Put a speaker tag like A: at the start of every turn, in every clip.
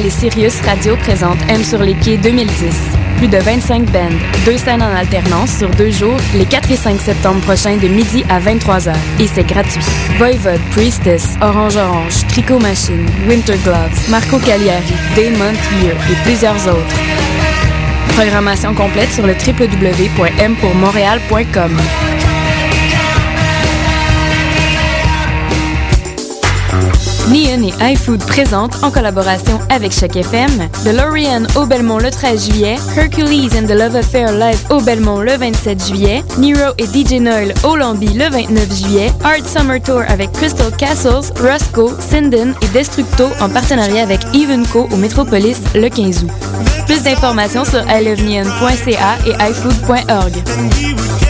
A: Montréal et Sirius Radio présente M sur les pieds 2010. Plus de 25 bands, deux scènes en alternance sur deux jours, les 4 et 5 septembre prochains de midi à 23h. Et c'est gratuit. Voivode, Priestess, Orange Orange, Tricot Machine, Winter Gloves, Marco Cagliari, Damon Year et plusieurs autres. Programmation complète sur le www.mpourmontréal.com. Neon et iFood présentent, en collaboration avec Choc FM, DeLorean au Belmont le 13 juillet, Hercules and the Love Affair live au Belmont le 27 juillet, Nero et DJ Noel au Lambi le 29 juillet, Art Summer Tour avec Crystal Castles, Roscoe, Sinden et Destructo en partenariat avec Evenco au Metropolis le 15 août. Plus d'informations sur iloveneon.ca et ifood.org.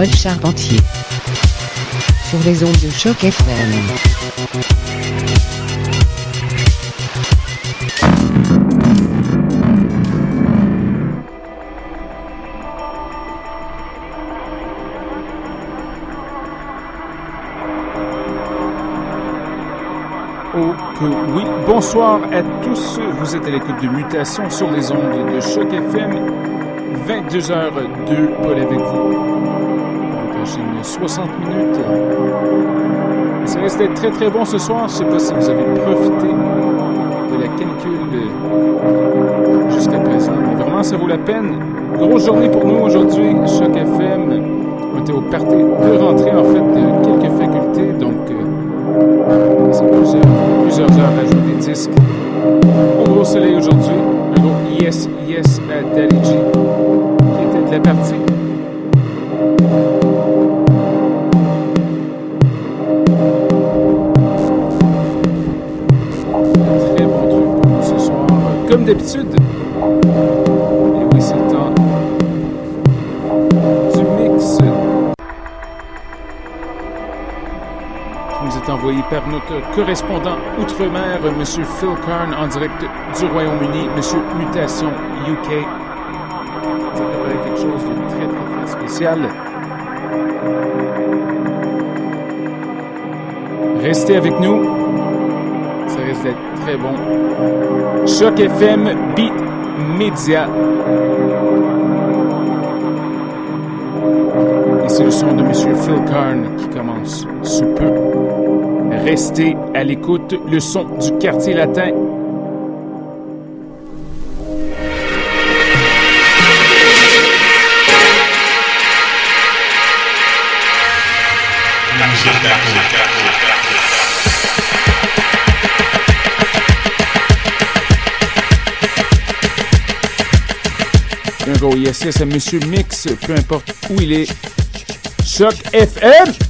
B: Paul Charpentier sur les ondes de choc FM.
C: Oui. Bonsoir à tous. Vous êtes à l'écoute de Mutation sur les ondes de Choc FM. 22h02, Paul avec vous. Pour la prochaine 60 minutes. Ça risque d'être très très bon ce soir. Je ne sais pas si vous avez profité de la canicule jusqu'à présent. Mais vraiment, ça vaut la peine. Grosse journée pour nous aujourd'hui. Choc FM. On était au party de rentrée en fait de quelques facultés. Donc, euh, c'est plusieurs, plusieurs heures à jouer des disques. Au gros soleil aujourd'hui. Un gros yes, yes à Dali G, qui était de la partie. Comme d'habitude. Et oui, c'est le temps du mix qui nous est envoyé par notre correspondant outre-mer, M. Phil Karn, en direct du Royaume-Uni, M. Mutation UK. Ça préparé quelque chose de très, très, très spécial. Restez avec nous. Ça risque d'être bon. Choc FM Beat Media. Et c'est le son de M. Phil Karn qui commence sous peu. Restez à l'écoute, le son du quartier latin. Yes yes à Monsieur Mix, peu importe où il est. Choc FM!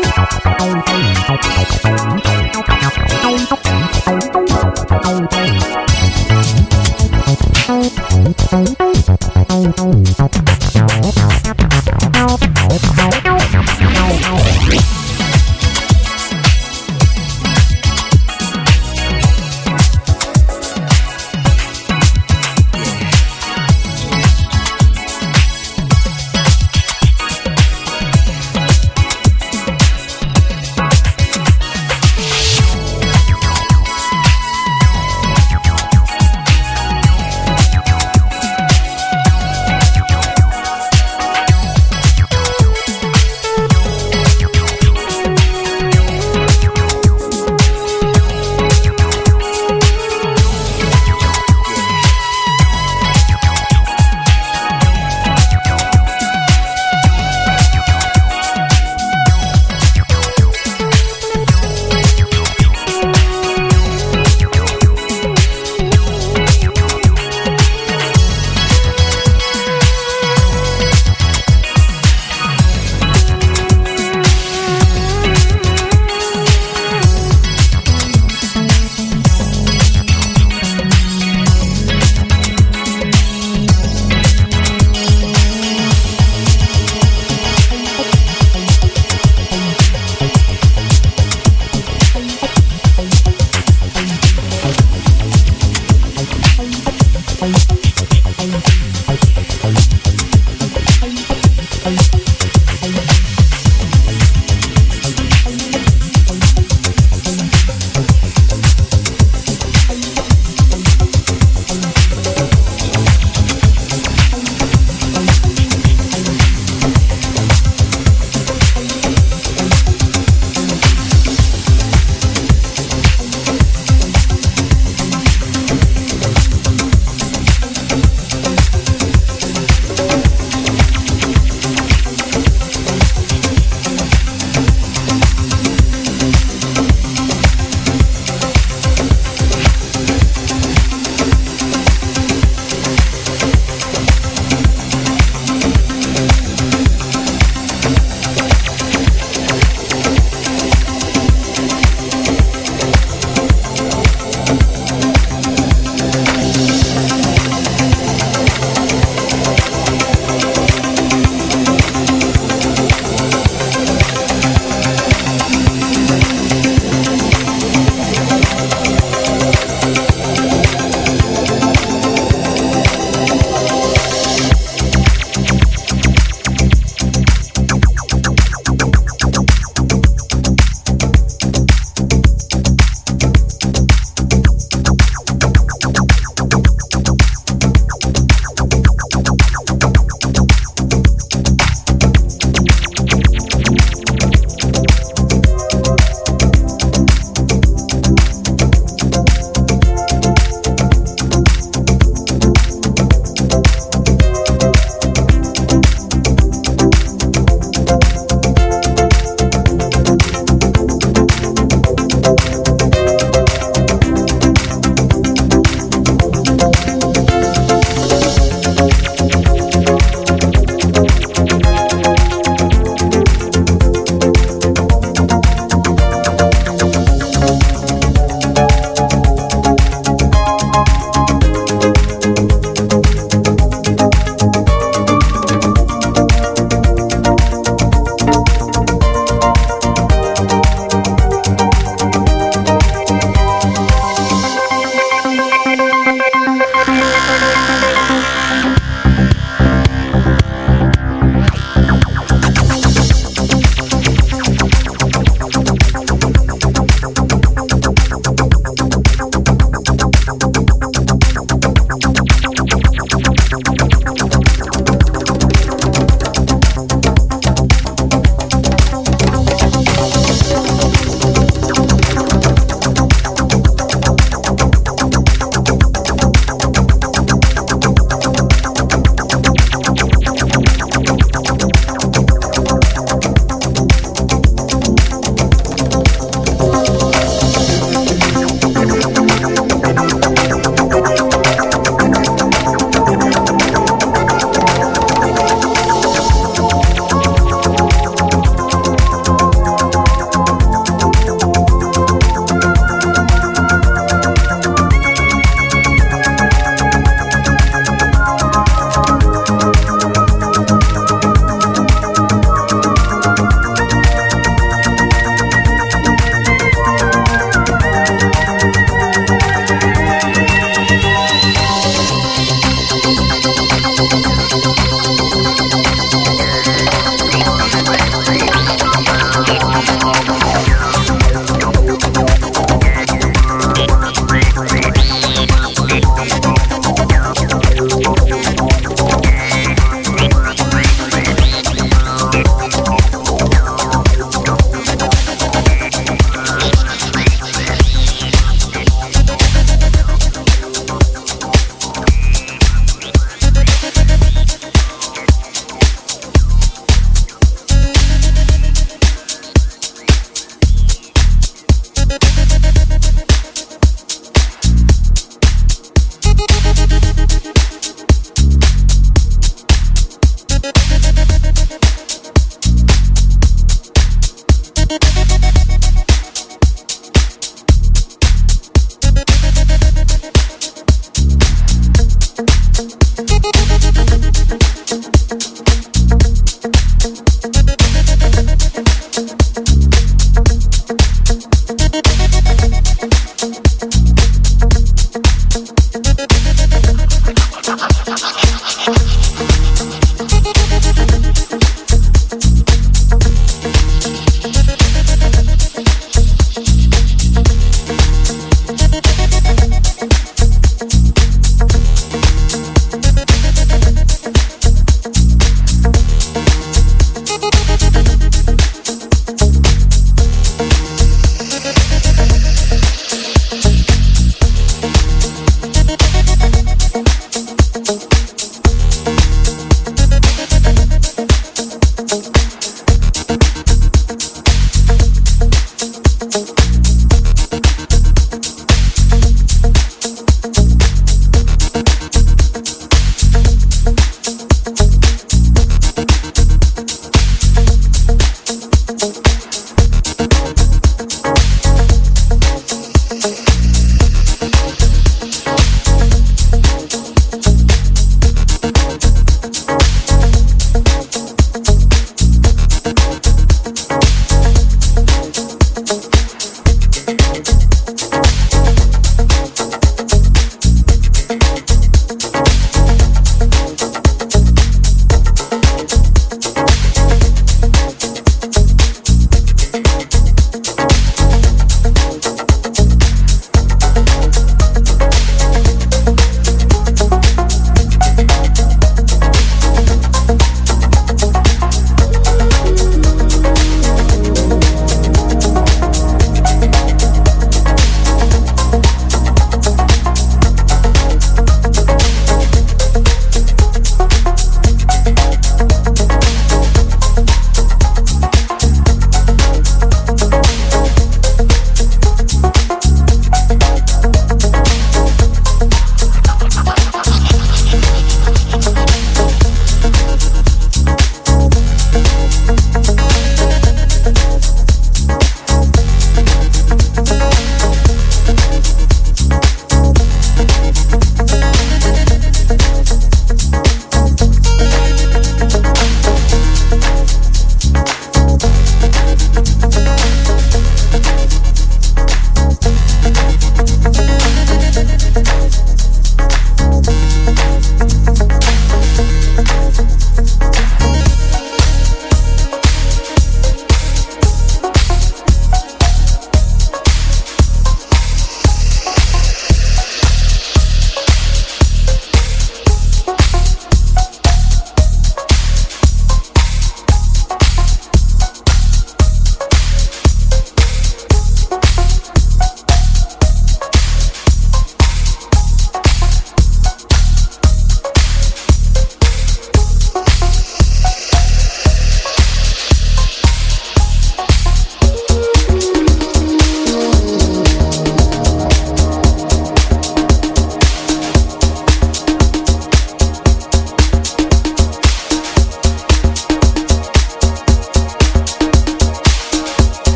D: những video hấp dẫn